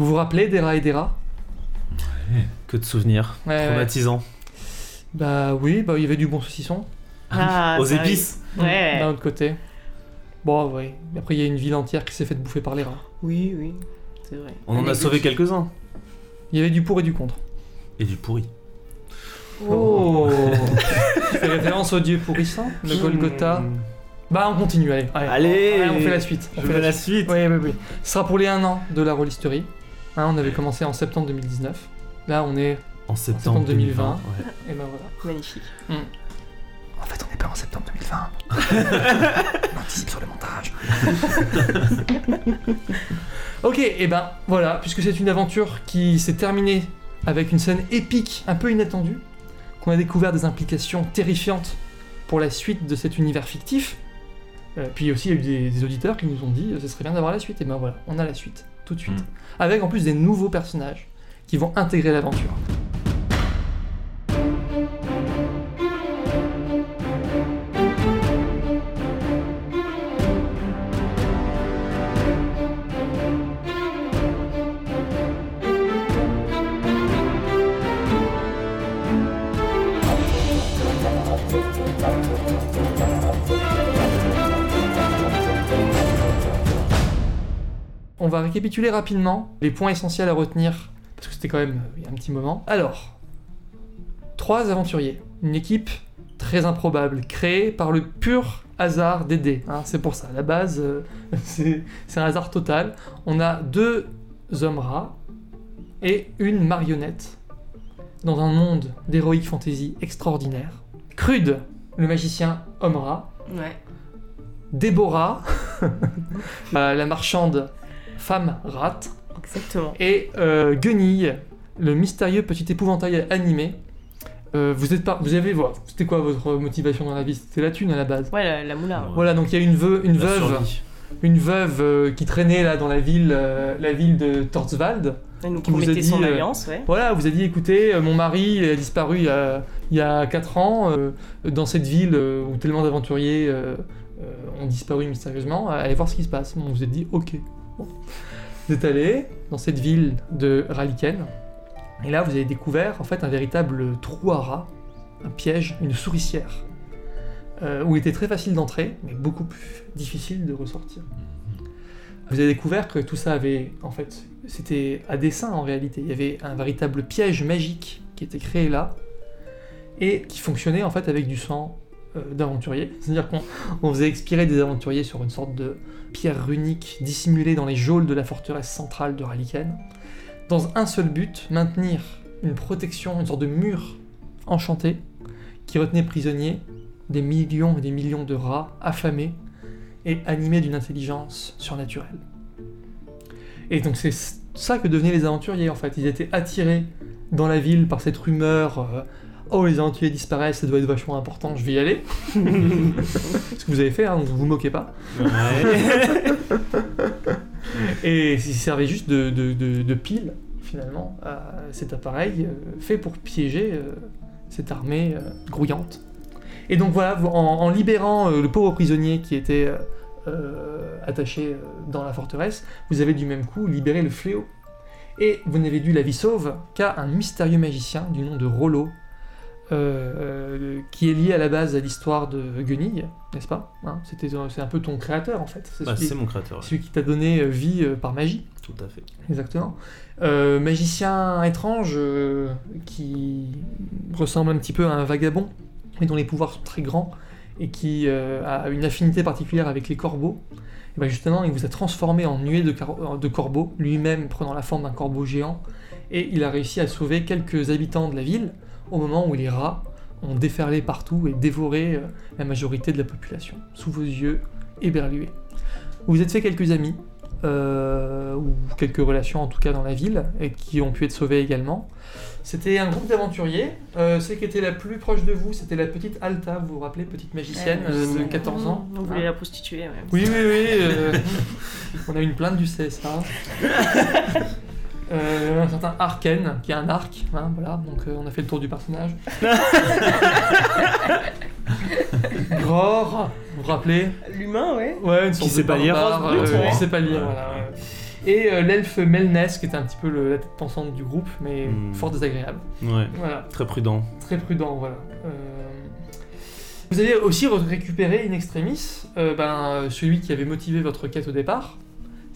Vous vous rappelez d'Era et d'Era? Que de souvenirs. Ouais, ouais. Traumatisants. Bah oui, bah il y avait du bon saucisson. Ah, Aux ça, oui. épices. Ouais. D'un autre côté. Bon, oui. Après, il y a une ville entière qui s'est faite bouffer par les rats. Oui, oui, c'est vrai. On en a sauvé quelques-uns. Il y avait du pour et du contre. Et du pourri. Oh Tu fais référence au dieu pourrissant, le Golgotha. Bah, on continue, allez. Allez. on fait la suite. On Je fait veux la la suite. suite. Oui, oui, oui. Ce sera pour les 1 an de la rôlisterie. Hein, on avait commencé en septembre 2019. Là, on est. En septembre septembre 2020. 2020. ouais. Et ben voilà. Magnifique. En fait, on n'est pas en septembre 2020. on anticipe sur le montage. ok, et ben voilà, puisque c'est une aventure qui s'est terminée avec une scène épique, un peu inattendue, qu'on a découvert des implications terrifiantes pour la suite de cet univers fictif. Euh, puis aussi, il y a eu des, des auditeurs qui nous ont dit euh, ce serait bien d'avoir la suite. Et ben voilà, on a la suite, tout de suite. Avec en plus des nouveaux personnages qui vont intégrer l'aventure. On va récapituler rapidement les points essentiels à retenir, parce que c'était quand même euh, il y a un petit moment. Alors, trois aventuriers, une équipe très improbable, créée par le pur hasard des dés. hein, c'est pour ça, à la base, euh, c'est c'est un hasard total. On a deux hommes rats et une marionnette dans un monde d'héroïque fantasy extraordinaire. Crude, le magicien homme rat, Ouais. Déborah, euh, la marchande femme rate, Exactement. et euh, Guenille, le mystérieux petit épouvantail animé. Euh, vous êtes pas, vous avez, voilà, c'était quoi votre motivation dans la vie? C'était la thune à la base. Ouais, la, la moula. ouais. Voilà, donc il y a une, veu- une La veuve, survie. une veuve euh, qui traînait là dans la ville, euh, la ville de Torswald. Elle nous Qui vous a dit, son alliance, ouais. Voilà, vous a dit, écoutez, euh, mon mari a disparu il y a, il y a 4 ans euh, dans cette ville euh, où tellement d'aventuriers euh, euh, ont disparu mystérieusement. Allez voir ce qui se passe. Bon, vous êtes dit, ok. Vous êtes allé dans cette ville de Raliken. Et là, vous avez découvert en fait un véritable trou à rats, un piège, une souricière, euh, où il était très facile d'entrer, mais beaucoup plus difficile de ressortir. Vous avez découvert que tout ça avait, en fait, c'était à dessein en réalité. Il y avait un véritable piège magique qui était créé là et qui fonctionnait en fait avec du sang d'aventuriers. C'est-à-dire qu'on on faisait expirer des aventuriers sur une sorte de pierre runique dissimulée dans les geôles de la forteresse centrale de Raliken, dans un seul but, maintenir une protection, une sorte de mur enchanté qui retenait prisonniers des millions et des millions de rats affamés et animés d'une intelligence surnaturelle. Et donc c'est ça que devenaient les aventuriers en fait. Ils étaient attirés dans la ville par cette rumeur euh, Oh, les aventuriers disparaissent, ça doit être vachement important, je vais y aller. Ce que vous avez fait, hein, donc vous vous moquez pas. Et ils servaient juste de, de, de- de pile, finalement, à cet appareil euh, fait pour piéger euh, cette armée euh, grouillante. Et donc voilà, en, en libérant le pauvre prisonnier qui était attaché dans la forteresse, vous avez du même coup libéré le fléau. Et vous n'avez dû la vie sauve qu'à un mystérieux magicien du nom de Rollo, euh, euh, qui est lié à la base à l'histoire de Guenille, n'est-ce pas Hein, C'était, C'est un peu ton créateur en fait. C'est Bah, celui, mon créateur. ouais. celui qui t'a donné euh, vie par magie. Tout à fait. Exactement. Euh, magicien étrange euh, qui ressemble un petit peu à un vagabond, mais dont les pouvoirs sont très grands et qui a une affinité particulière avec les corbeaux. Et ben justement, il vous a transformé en nuée de corbeaux, lui-même prenant la forme d'un corbeau géant, et il a réussi à sauver quelques habitants de la ville au moment où les rats ont déferlé partout et dévoré euh, la majorité de la population, sous vos yeux éberlués. Vous vous êtes fait quelques amis, euh, ou quelques relations en tout cas dans la ville, et qui ont pu être sauvées également. C'était un groupe d'aventuriers. Euh, celle qui était la plus proche de vous, c'était la petite Alta, vous vous rappelez, petite magicienne Ouais, euh, de c'est- 14 ans. On voulait Hein la prostituer, ouais. oui, oui, oui. on a une plainte du CSA. Euh, un certain Arken, qui a un arc, hein, voilà, donc euh, on a fait le tour du personnage. Gror, vous vous rappelez? L'humain, ouais. Ouais, une sorte sait de pas lire. euh, qui sait pas lire, voilà. Et euh, l'elfe Melnès, qui était un petit peu le- la tête pensante du groupe, mais Hmm. fort désagréable. Ouais, Voilà, très prudent. très prudent, voilà. Euh, Vous avez aussi récupéré in extremis euh, ben, celui qui avait motivé votre quête au départ.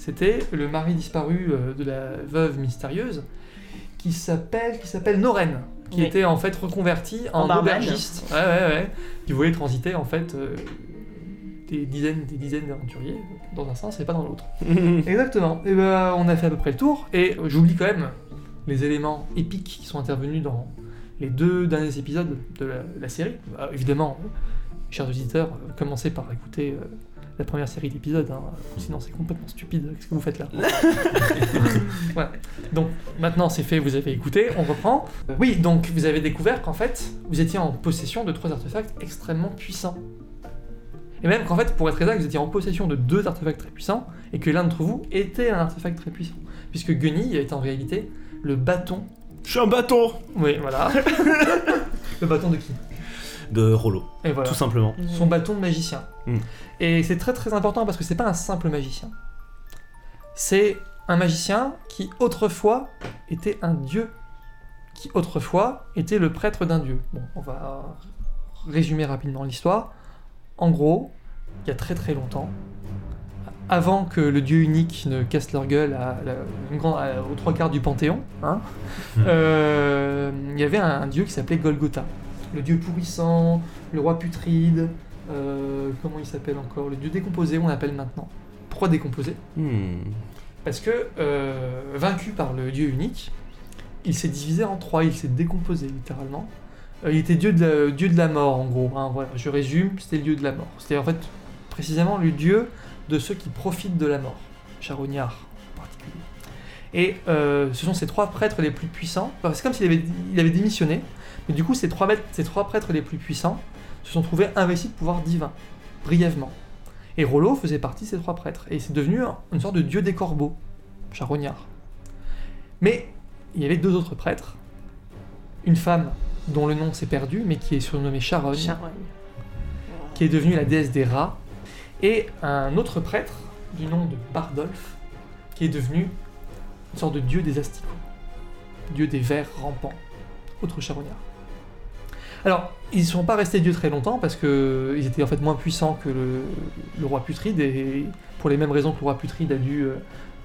C'était le mari disparu euh, de la veuve mystérieuse, qui s'appelle qui s'appelle Noren, qui Oui. était en fait reconverti en, En aubergiste. Ouais, ouais, ouais. Qui voulait transiter en fait euh, des dizaines, des dizaines d'aventuriers dans un sens et pas dans l'autre. Exactement. Et ben, on a fait à peu près le tour. Et j'oublie quand même les éléments épiques qui sont intervenus dans les deux derniers épisodes de la, la série. Euh, évidemment, euh, chers auditeurs, commencez par écouter euh, la première série d'épisodes, hein, sinon c'est complètement stupide. Qu'est-ce que vous faites là Voilà. Donc maintenant c'est fait, vous avez écouté, on reprend. Euh, Oui, donc vous avez découvert qu'en fait, vous étiez en possession de trois artefacts extrêmement puissants. Et même qu'en fait, pour être exact, vous étiez en possession de deux artefacts très puissants, et que l'un d'entre vous était un artefact très puissant. Puisque Gunny est en réalité le bâton. Je suis un bâton Oui, voilà. le bâton de qui? De Rollo, Et voilà. tout simplement. Son bâton de magicien. Mm. Et c'est très très important parce que c'est pas un simple magicien. C'est un magicien qui autrefois était un dieu. Qui autrefois était le prêtre d'un dieu. Bon, on va résumer rapidement l'histoire. En gros, il y a très très longtemps, avant que le dieu unique ne casse leur gueule à, la- une grande- à- aux trois quarts du Panthéon, hein, Hmm. euh, il y avait un, un dieu qui s'appelait Golgotha. Le dieu pourrissant, le roi putride, euh, comment il s'appelle encore Le dieu décomposé, on l'appelle maintenant. Pourquoi décomposé Hmm. Parce que, euh, vaincu par le dieu unique, il s'est divisé en trois, il s'est décomposé littéralement. Euh, il était dieu de, la, dieu de la mort en gros, hein, voilà, je résume, c'était le dieu de la mort. C'était en fait précisément le dieu de ceux qui profitent de la mort, charognard en particulier. Et ce sont ces trois prêtres les plus puissants, c'est comme s'il avait, il avait démissionné, mais du coup ces trois, maîtres- ces trois prêtres les plus puissants se sont trouvés investis de pouvoir divin, brièvement. Et Rollo faisait partie de ces trois prêtres, et c'est devenu un- une sorte de dieu des corbeaux, charognard. Mais il y avait deux autres prêtres, une femme dont le nom s'est perdu, mais qui est surnommée Charogne, Charogne. qui est devenue la déesse des rats, et un autre prêtre du nom de Bardolph, qui est devenu une sorte de dieu des asticots, dieu des vers rampants, autre charognard. Alors, ils ne sont pas restés dieux très longtemps parce qu'ils étaient en fait moins puissants que le, roi Putride, et pour les mêmes raisons que le roi Putride a dû euh,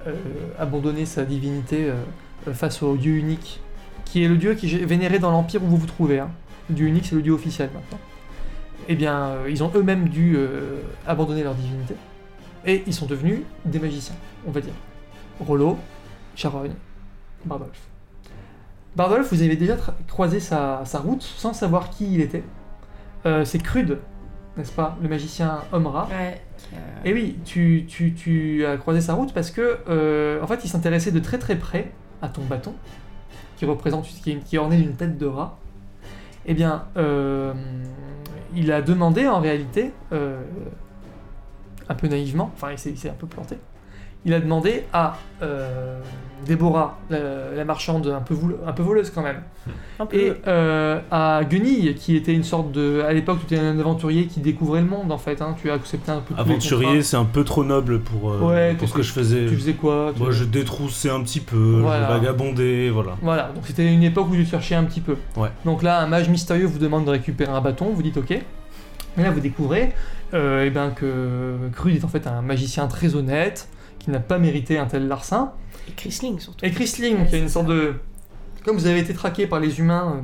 euh, abandonner sa divinité euh, face au dieu unique, qui est le dieu qui est vénéré dans l'empire où vous vous trouvez. hein. Le dieu unique, c'est le dieu officiel maintenant eh bien, ils ont eux-mêmes dû abandonner leur divinité. Et ils sont devenus des magiciens, on va dire. Rollo, Charogne, Bardolph. Bardolph, vous avez déjà croisé sa, sa route sans savoir qui il était. Euh, c'est Crude, n'est-ce pas Le magicien homme-rat. Ouais. qui a- Et oui, tu, tu- tu as croisé sa route parce que, euh, en fait, il s'intéressait de très très près à ton bâton, qui représente, qui est, qui est orné d'une tête de rat. Eh bien, euh, il a demandé en réalité, euh, un peu naïvement, enfin, il s'est un peu planté. Il a demandé à euh, Déborah, la, la marchande un peu, voule- un peu voleuse quand même, Un peu. et euh, à Guenille, qui était une sorte de. À l'époque, tu étais un aventurier qui découvrait le monde en fait. hein, tu as accepté un peu les Aventurier, c'est un peu trop noble pour, euh, Ouais, pour ce que je faisais. Tu faisais quoi tu- Moi, je détroussais un petit peu, Voilà. je vagabondais, voilà. Voilà, donc c'était une époque où tu cherchais un petit peu. Ouais. Donc là, un mage mystérieux vous demande de récupérer un bâton, vous dites ok. Et là, vous découvrez euh, eh ben, que Crude est en fait un magicien très honnête, qui n'a pas mérité un tel larcin. Et Chrysling surtout. Et Chrysling, Ouais, qui est une sorte ça. de. Comme vous avez été traqué par les humains euh,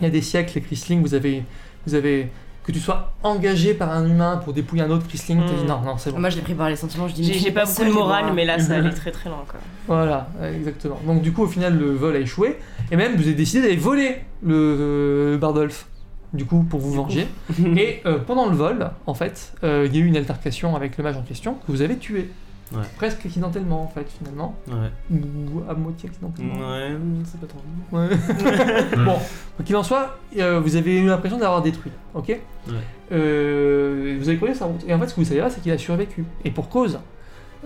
il y a des siècles, les Chrysling, vous avez, vous avez. Que tu sois engagé par un humain pour dépouiller un autre Chrysling, t'as dit Mm. non, non, c'est bon. Moi, je l'ai pris par les sentiments. Je dis, J'ai mais j'ai c'est pas beaucoup de morale, mais là, ça allait très très loin. Quoi. Voilà, exactement. Donc du coup, au final, le vol a échoué, et même vous avez décidé d'aller voler le euh, Bardolph, du coup, pour vous venger. et euh, pendant le vol, en fait, euh, il y a eu une altercation avec le mage en question que vous avez tué. Ouais. Presque accidentellement, en fait, finalement. Ouais. Ou à moitié accidentellement. Ouais, c'est pas trop. Ouais. bon, quoi qu'il en soit, euh, vous avez eu l'impression d'avoir détruit, ok? Euh, Vous avez croisé sa route. Et en fait, ce que vous savez pas, c'est qu'il a survécu. Et pour cause,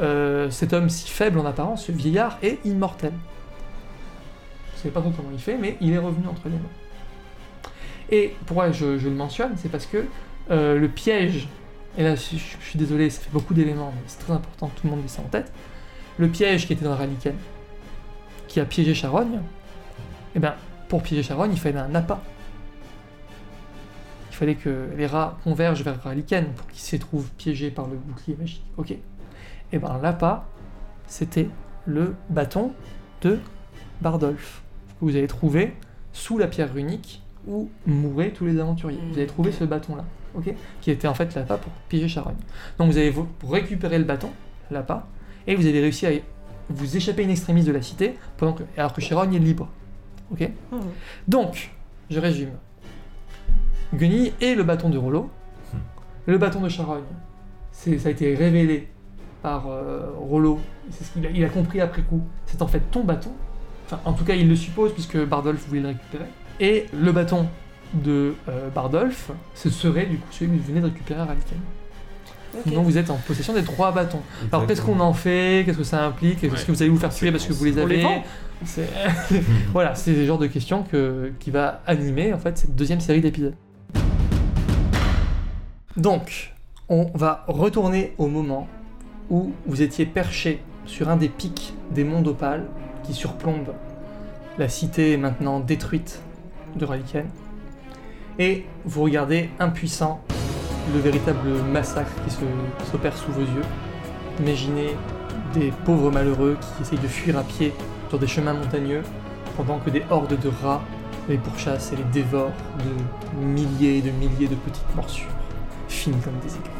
euh, cet homme si faible en apparence, ce vieillard, est immortel. Vous savez pas trop comment il fait, mais il est revenu entre les mains. Et pourquoi je, je le mentionne, c'est parce que euh, le piège, et là je, suis désolé, ça fait beaucoup d'éléments, mais c'est très important que tout le monde ait ça en tête. le piège qui était dans Raliken, qui a piégé Charogne, eh ben, pour piéger Charogne, il fallait un appât. Il fallait que les rats convergent vers Raliken pour qu'ils s'y trouvent piégés par le bouclier magique. Ok. Et ben l'appât, c'était le bâton de Bardolph, que vous avez trouvé sous la pierre runique où mouraient tous les aventuriers. Vous avez trouvé ce bâton-là, ok Qui était en fait l'appât pour piéger Charogne. Donc vous avez récupéré le bâton, l'appât, et vous avez réussi à vous échapper une extrémiste de la cité, pendant que, alors que Charogne est libre. Ok Mhm. Donc, je résume. Gunny et le bâton de Rollo. Le bâton de Charogne, c'est- ça a été révélé par euh, Rollo. C'est ce qu'il a, il a compris après coup. C'est en fait ton bâton. Enfin, en tout cas, il le suppose puisque Bardolph voulait le récupérer. Et le bâton de euh, Bardolph, ce serait du coup celui que vous venez de récupérer à Ralken. Ok. Donc vous êtes en possession des trois bâtons. Alors qu'est-ce qu'on en fait? Qu'est-ce que ça implique? Est-ce Ouais. que vous allez vous faire tuer parce que vous les avez? Voilà, c'est le genre de questions que, qui va animer en fait cette deuxième série d'épisodes. Donc, on va retourner au moment où vous étiez perché sur un des pics des monts d'Opale qui surplombent la cité maintenant détruite de Raliken. Et vous regardez impuissant le véritable massacre qui s'opère sous vos yeux. Imaginez des pauvres malheureux qui essayent de fuir à pied sur des chemins montagneux pendant que des hordes de rats les pourchassent et les dévorent de milliers et de milliers de petites morsures, fines comme des aiguilles.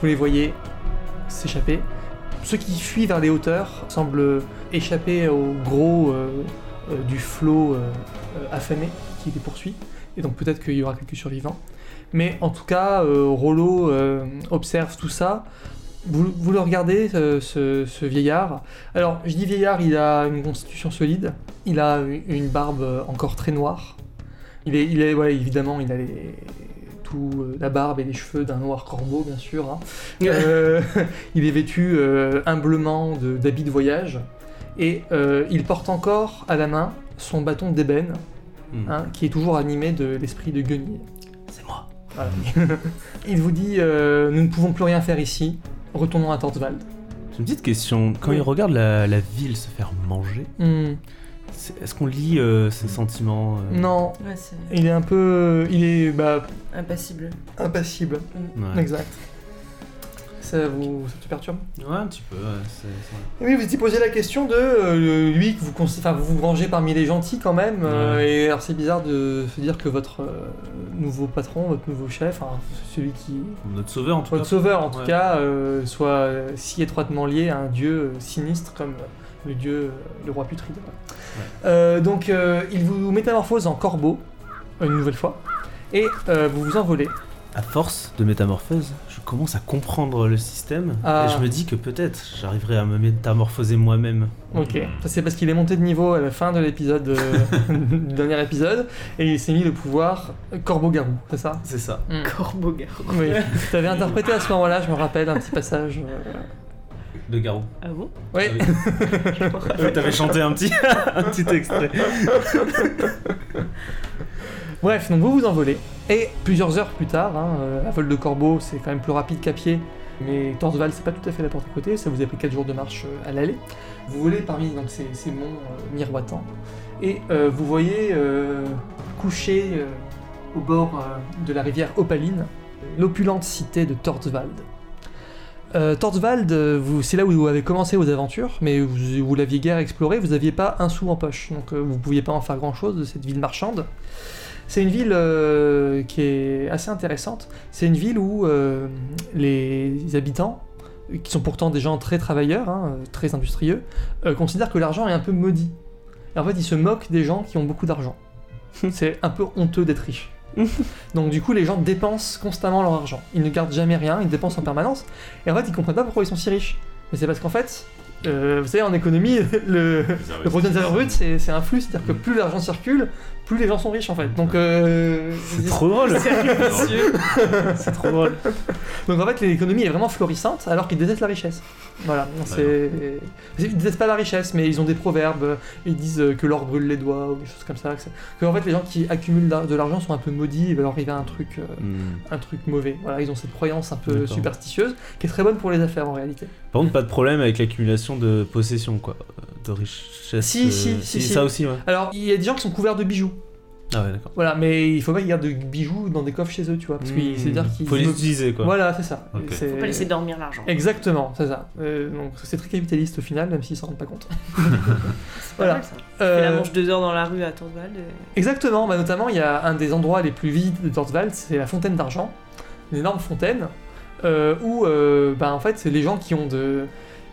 Vous les voyez s'échapper. Ceux qui fuient vers les hauteurs semblent échapper au gros euh, du flot euh, euh, affamé qui les poursuit, et donc peut-être qu'il y aura quelques survivants. Mais en tout cas, euh, Rollo euh, observe tout ça. Vous, vous le regardez, euh, ce, ce vieillard. Alors, je dis vieillard, il a une constitution solide. Il a une barbe euh, encore très noire. Il est, il est ouais, évidemment, il a les- euh, la barbe et les cheveux d'un noir corbeau, bien sûr. hein. Euh, il est vêtu euh, humblement de- d'habits de voyage. Et euh, il porte encore à la main son bâton d'ébène, Hmm. hein, qui est toujours animé de l'esprit de Guenille. C'est moi. Voilà. il vous dit euh, Nous ne pouvons plus rien faire ici, retournons à Tortwald. J'ai une petite question. Quand Oui. il regarde la, la ville se faire manger, Hmm, est-ce qu'on lit euh, ses sentiments euh, Non, Ouais, il est un peu. Il est bah, impassible. impassible. ouais. Exact. Ça vous ça te perturbe Ouais, un petit peu. ouais, c'est- c'est- Et Oui, vous étiez posé la question de euh, lui que vous, cons- enfin, vous vous rangez parmi les gentils quand même. euh, Ouais. et alors c'est bizarre de se dire que votre euh, nouveau patron, votre nouveau chef, celui qui. Notre sauveur en tout Votre cas. sauveur en tout Ouais. cas, euh, soit euh, si étroitement lié à un dieu euh, sinistre comme le dieu, euh, le roi putride. Euh, donc euh, il vous métamorphose en corbeau, une nouvelle fois, et euh, vous vous envolez. À force de métamorphose, je commence à comprendre le système Ah. et je me dis que peut-être j'arriverai à me métamorphoser moi-même. Ok, ça c'est parce qu'il est monté de niveau à la fin de l'épisode, euh, du dernier épisode, et il s'est mis le pouvoir corbeau-garou, c'est ça? C'est ça. Hmm. Corbeau garou. Oui, tu avais interprété à ce moment-là, je me rappelle, un petit passage. euh, Le garou. Ah bon? Oui, Ah T'avais chanté un petit, un petit extrait. Bref, donc vous vous envolez. Et plusieurs heures plus tard, hein, euh, à vol de corbeau, c'est quand même plus rapide qu'à pied. Mais Torsval, c'est pas tout à fait la porte à côté, ça vous a pris 4 jours de marche euh, à l'aller. Vous volez parmi donc, ces, ces monts euh, miroitants. Et euh, vous voyez euh, coucher euh, au bord euh, de la rivière Opaline l'opulente cité de Tortswald. Euh, euh, c'est là où vous avez commencé vos aventures, mais vous, l'aviez guère exploré, vous n'aviez pas un sou en poche, donc euh, vous ne pouviez pas en faire grand-chose de cette ville marchande. C'est une ville euh, qui est assez intéressante. C'est une ville où euh, les habitants, qui sont pourtant des gens très travailleurs, hein, euh, très industrieux, euh, considèrent que l'argent est un peu maudit. Et en fait, ils se moquent des gens qui ont beaucoup d'argent. C'est un peu honteux d'être riche. Donc du coup, les gens dépensent constamment leur argent. Ils ne gardent jamais rien, ils dépensent en permanence. Et en fait, ils comprennent pas pourquoi ils sont si riches. Mais c'est parce qu'en fait, euh, vous savez, en économie, le, le produit intérieur brut, c'est c'est un flux, c'est-à-dire que plus l'argent circule, plus les gens sont riches en fait. Donc, euh, C'est trop drôle. C'est trop drôle. donc en fait, l'économie est vraiment florissante alors qu'ils détestent la richesse. Voilà, c'est. Ils détestent pas la richesse, mais ils ont des proverbes. Ils disent euh, que l'or brûle les doigts ou des choses comme ça. Que, en fait, les gens qui accumulent de l'argent sont un peu maudits. Il va leur arriver un truc, euh, Hmm. un truc mauvais. Voilà, ils ont cette croyance un peu superstitieuse qui est très bonne pour les affaires en réalité. Par contre, pas de problème avec l'accumulation de possessions, quoi. De richesse. Si, si, si, si. Ça aussi, ouais. Alors, il y a des gens qui sont couverts de bijoux. Ah ouais, d'accord. Voilà, mais il faut pas qu'ils gardent de bijoux dans des coffres chez eux, tu vois, parce que Hmm. c'est dire qu'ils. Faut les utiliser, quoi. Voilà, c'est ça. Ok. C'est- Faut pas laisser dormir l'argent. Exactement, c'est ça. Euh, donc c'est très capitaliste au final, même s'ils s'en rendent pas compte. C'est pas Voilà. mal, ça. Euh, Fais la manche deux heures dans la rue à Tourval. et- Exactement, bah, notamment il y a un des endroits les plus visités de Torswald, c'est la fontaine d'argent, une énorme fontaine, euh, où euh, bah, en fait c'est les gens qui ont de...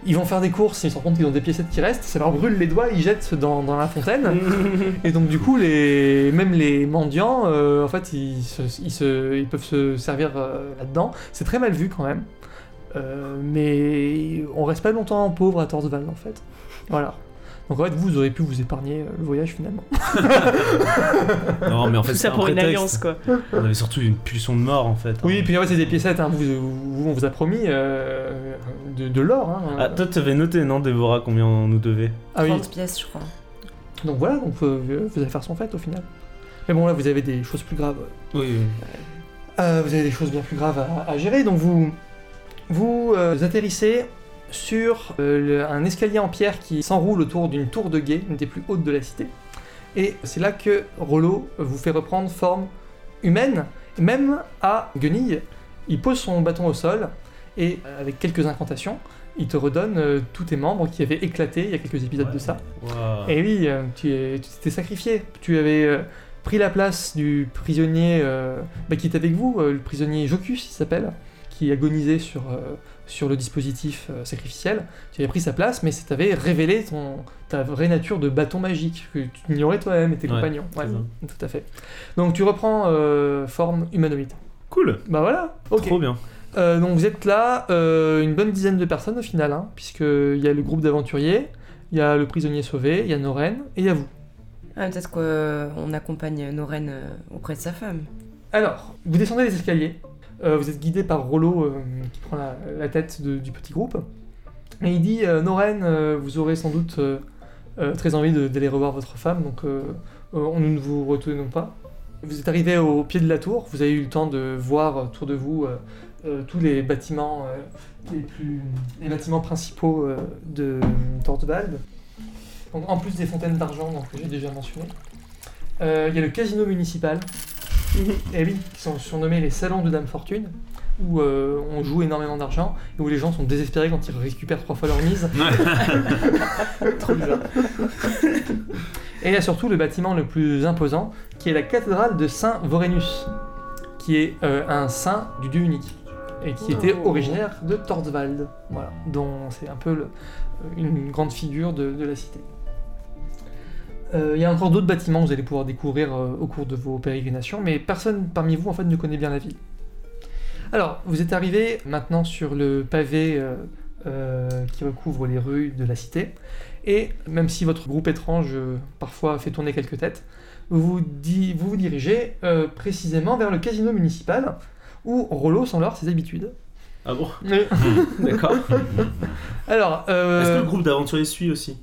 Ils vont faire des courses, ils se rendent compte qu'ils ont des piécettes qui restent, ça leur brûle les doigts, ils jettent dans, dans la fontaine. Et donc du coup, les, même les mendiants, euh, en fait, ils, se- ils, se- ils peuvent se servir euh, là-dedans. C'est très mal vu quand même. Euh, mais on reste pas longtemps pauvre à Torswald en fait. Voilà. Donc en fait, vous auriez pu vous épargner euh, le voyage finalement. Non, mais en fait, Tout c'est ça un pour une alliance, quoi. On avait surtout une pulsion de mort, en fait. Oui, et puis en fait, c'est des piécettes, hein. vous, vous- on vous a promis euh, de, de l'or. Hein. Ah, toi, t'avais noté, non, Déborah, combien on nous devait? Ah oui. 30 pièces, je crois. Donc voilà, donc euh, vous allez faire son fête au final. Mais bon, là, vous avez des choses plus graves. Oui, Euh, vous avez des choses bien plus graves à, à gérer, donc vous vous euh, atterrissez sur euh, le- un escalier en pierre qui s'enroule autour d'une tour de guet, une des plus hautes de la cité. Et c'est là que Rollo vous fait reprendre forme humaine, même à Guenille. Il pose son bâton au sol et euh, avec quelques incantations, il te redonne euh, tous tes membres qui avaient éclaté il y a quelques épisodes de ça. Et oui, tu es- tu t'es sacrifié. Tu avais pris la place du prisonnier bah, qui est avec vous, le prisonnier Jocus, il s'appelle, qui agonisait sur, euh, sur le dispositif euh, sacrificiel. Tu avais pris sa place, mais ça t'avait révélé ton, ta vraie nature de bâton magique, que tu ignorais toi-même et tes Ouais, compagnons. Ouais, tout à fait. Donc tu reprends euh, forme humanoïde. Cool. Bah voilà, ok. Trop bien. Euh, donc vous êtes là, euh, une bonne dizaine de personnes au final, hein, puisqu'il y a le groupe d'aventuriers, il y a le prisonnier sauvé, il y a Noren, et il y a vous. Ah, Peut-être qu'on accompagne euh, auprès de sa femme. Alors, vous descendez les escaliers, vous êtes guidé par Rollo euh, qui prend la, tête du petit groupe, et il dit euh, Noren, euh, vous aurez sans doute euh, euh, très envie d'aller revoir votre femme, donc euh, euh, nous ne vous retenons pas. Vous êtes arrivé au pied de la tour, vous avez eu le temps de voir autour de vous euh, euh, tous les bâtiments, euh, les, plus, bâtiments principaux euh, de Tortwald. En plus des fontaines d'argent que j'ai déjà mentionné, Euh, il y a le casino municipal, et oui, qui sont surnommés les salons de Dame Fortune, où euh, on joue énormément d'argent, et où les gens sont désespérés quand ils récupèrent trois fois leur mise. Trop bizarre. Et il y a surtout le bâtiment le plus imposant, qui est la cathédrale de Saint Vorenus, qui est euh, un saint du dieu unique, et qui était Oh. originaire de Tordswald, voilà, dont c'est un peu le- une grande figure de, de la cité. Euh, Il y a encore d'autres bâtiments que vous allez pouvoir découvrir euh, au cours de vos pérégrinations, mais personne parmi vous en fait ne connaît bien la ville. Alors, vous êtes arrivé maintenant sur le pavé euh, euh, qui recouvre les rues de la cité, et même si votre groupe étrange euh, parfois fait tourner quelques têtes, vous vous, di- vous, vous dirigez euh, précisément vers le casino municipal, où Rollo s'enlore ses habitudes. Ah bon? Mais- D'accord. Alors, euh, Est-ce que le groupe d'aventuriers suit aussi?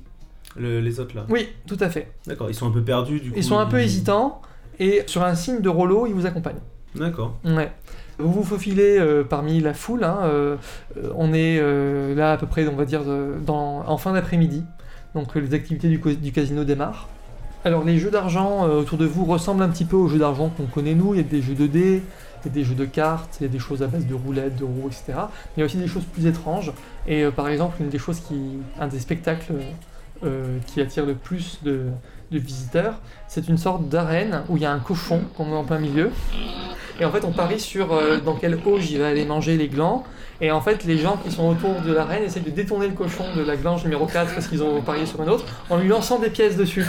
Le- les autres là oui, tout à fait. D'accord, ils sont un peu perdus du coup. Ils sont un peu hésitants, et sur un signe de Rollo, ils vous accompagnent. D'accord. Ouais. Vous vous faufilez euh, parmi la foule. hein, euh, on est euh, là à peu près, on va dire, dans, en fin d'après-midi. Donc les activités du, casino démarrent. Alors les jeux d'argent autour de vous ressemblent un petit peu aux jeux d'argent qu'on connaît nous. Il y a des jeux de dés, il y a des jeux de cartes, il y a des choses à base de roulettes, de roues, etc. Mais il y a aussi des choses plus étranges. Et par exemple, une des choses qui, un des spectacles qui attire le plus de, de visiteurs, c'est une sorte d'arène où il y a un cochon qu'on met en plein milieu. Et en fait, on parie sur euh, dans quelle auge il va aller manger les glands. Et en fait, les gens qui sont autour de l'arène essaient de détourner le cochon de la glange numéro 4 parce qu'ils ont parié sur une autre en lui lançant des pièces dessus.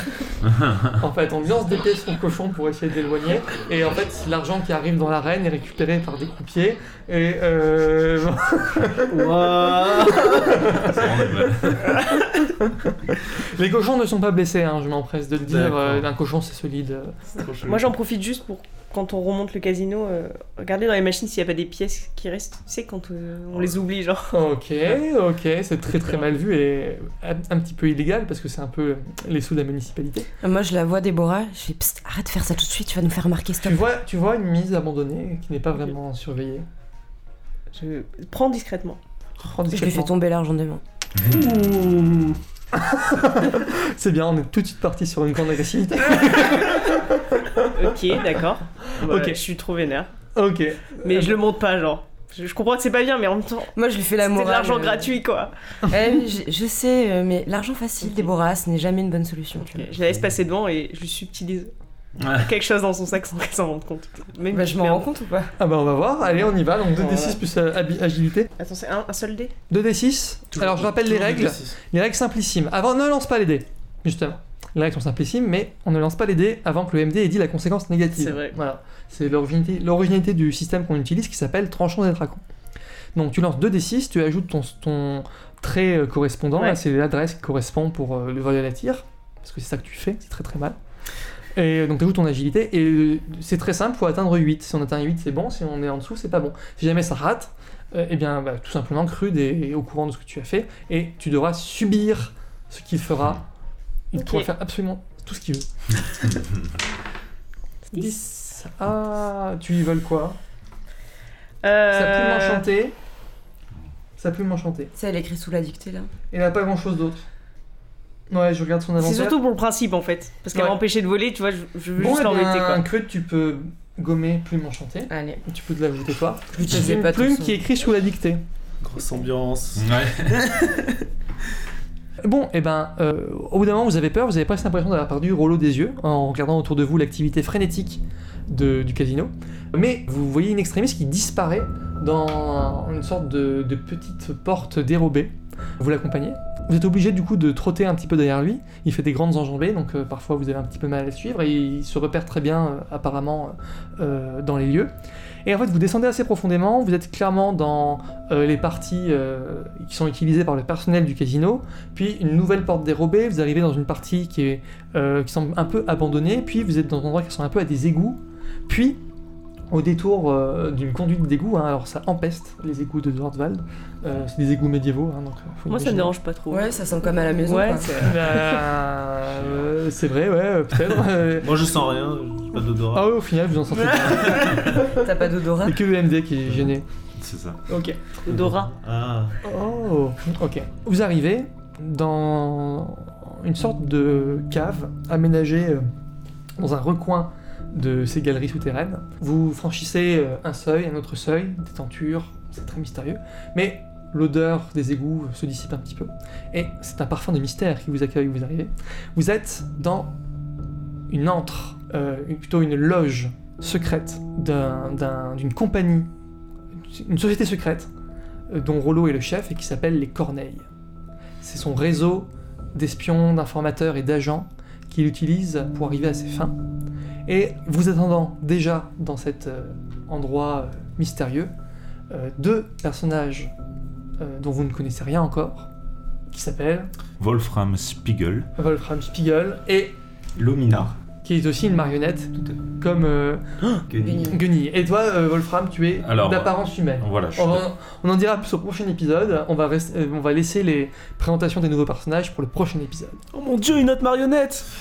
en fait, on lui lance des pièces sur le cochon pour essayer de l'éloigner. Et en fait, l'argent qui arrive dans l'arène est récupéré par des croupiers. Et euh, Les cochons ne sont pas blessés, hein, je m'empresse de le dire. Euh, un cochon, c'est solide. Moi, j'en profite juste pour, quand on remonte le casino, euh, regarder dans les machines s'il n'y a pas des pièces qui restent. Tu sais, quand euh, on les oublie, genre. Ok, ok, c'est très très mal vu et un, un petit peu illégal parce que c'est un peu les sous de la municipalité. Moi, je la vois, Déborah. Je fais Psst, arrête de faire ça tout de suite, tu vas nous faire remarquer, Tu stop. vois, tu vois une mise abandonnée qui n'est pas vraiment surveillée? Je prends discrètement. Prends Je lui fais discrètement. tomber l'argent des mains. Ouh. c'est bien, on est tout de suite parti sur une grande agressivité. Ok, d'accord. Bah, Ok. Je suis trop vénère. ok. Mais je le monte pas, genre. Je, je comprends que c'est pas bien, mais en même temps, Moi, je lui fais la c'est de morale. l'argent euh, gratuit, quoi. eh je, je sais, euh, mais l'argent facile, Ok. Déborah, ce n'est jamais une bonne solution. tu Ok, vois. Je la laisse passer devant et je lui subtilise. Quelque chose dans son sac sans qu'elle s'en rende compte. Même Bah, je m'en rends compte ou pas? Ah bah on va voir, allez on y va, donc 2d6 Voilà. plus euh, agilité. Attends, c'est un, un seul dé? 2d6, Toujours- alors je rappelle les règles, du D6. les règles simplissimes. Avant, ne lance pas les dés, justement. Les règles sont simplissimes, mais on ne lance pas les dés avant que le MD ait dit la conséquence négative. C'est vrai. Voilà, c'est l'originalité du système qu'on utilise qui s'appelle tranchant des dragons. Donc tu lances 2d6, tu ajoutes ton, ton trait euh, correspondant, Ouais. là c'est l'adresse qui correspond pour euh, le vol à la tire, parce que c'est ça que tu fais, c'est très très mal. Et euh, donc tu ajoutes ton agilité, et euh, c'est très simple, faut atteindre 8. Si on atteint 8, c'est bon, si on est en dessous, c'est pas bon. Si jamais ça rate, euh, eh bien bah, tout simplement Crude est, est au courant de ce que tu as fait, et tu devras subir ce qu'il fera. Il pourra faire absolument tout ce qu'il veut. 10. Ah, tu lui voles quoi? Euh... Sa plume enchantée. Sa plume enchantée. Tu sais, elle écrit sous la dictée là. Il n'a pas grand chose d'autre. Ouais, je regarde son inventaire. C'est surtout pour le principe en fait. Parce qu'elle Ouais. m'a empêché de voler, tu vois, je, je veux Bon, juste eh l'embêter quoi. un crude, tu peux gommer plume enchantée. Allez, Tu peux te l'ajouter toi. sais une pas plume qui est écrite sous la dictée. Grosse ambiance. Ouais. Bon, et ben, euh, au bout d'un moment, vous avez peur, vous avez presque l'impression d'avoir perdu Rollo des yeux en regardant autour de vous l'activité frénétique de- du casino. Mais vous voyez une extrémiste qui disparaît dans une sorte de, de petite porte dérobée. Vous l'accompagnez. Vous êtes obligé du coup de trotter un petit peu derrière lui. Il fait des grandes enjambées, donc euh, parfois vous avez un petit peu mal à suivre et il se repère très bien euh, apparemment euh, dans les lieux. Et en fait, vous descendez assez profondément. Vous êtes clairement dans les parties qui sont utilisées par le personnel du casino. Puis une nouvelle porte dérobée, vous arrivez dans une partie qui, qui semble un peu abandonnée, puis vous êtes dans un endroit qui ressemble un peu à des égouts, puis au détour euh, d'une conduite d'égout, hein, alors ça empeste les égouts de Nordwald, euh, c'est des égouts médiévaux, hein, donc faut Moi ça me dérange pas trop. Ouais, ça sent comme à la maison. Ouais, c'est- Bah, euh, c'est vrai, ouais, euh, peut-être. Moi je sens rien, j'ai pas d'odorat. Ah ouais, au final, vous en sentez pas. T'as pas d'odorat C'est que le MD qui est gêné. C'est ça. Ok. Dora. Ah, Oh, ok. Vous arrivez dans une sorte de cave aménagée dans un recoin de ces galeries souterraines. Vous franchissez euh, un seuil, un autre seuil, des tentures, c'est très mystérieux, mais l'odeur des égouts se dissipe un petit peu. Et c'est un parfum de mystère qui vous accueille vous arrivez. Vous êtes dans une antre, euh, plutôt une loge secrète d'un- d'un- d'une compagnie, une société secrète euh, dont Rollo est le chef et qui s'appelle les Corneilles. C'est son réseau d'espions, d'informateurs et d'agents qu'il utilise pour arriver à ses fins. Et vous attendant déjà dans cet euh, endroit euh, mystérieux, euh, deux personnages euh, dont vous ne connaissez rien encore, qui s'appellent Wolfram Spiegel. Wolfram Spiegel et Lominar. qui est aussi une marionnette, comme euh, Guenille. Guenille. Et toi, euh, Wolfram, tu es Alors, d'apparence humaine. Voilà, je suis On, va- on en dira plus au prochain épisode. On va, rest- euh, on va laisser les présentations des nouveaux personnages pour le prochain épisode. Oh mon dieu, une autre marionnette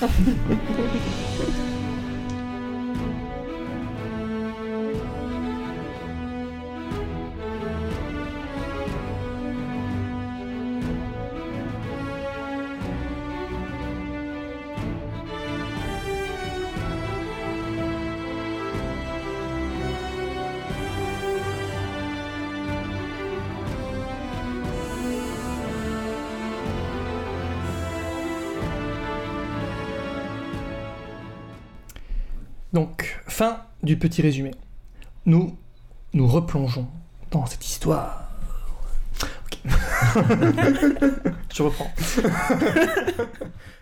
du petit résumé. Nous nous replongeons dans cette histoire. Ok. Je reprends.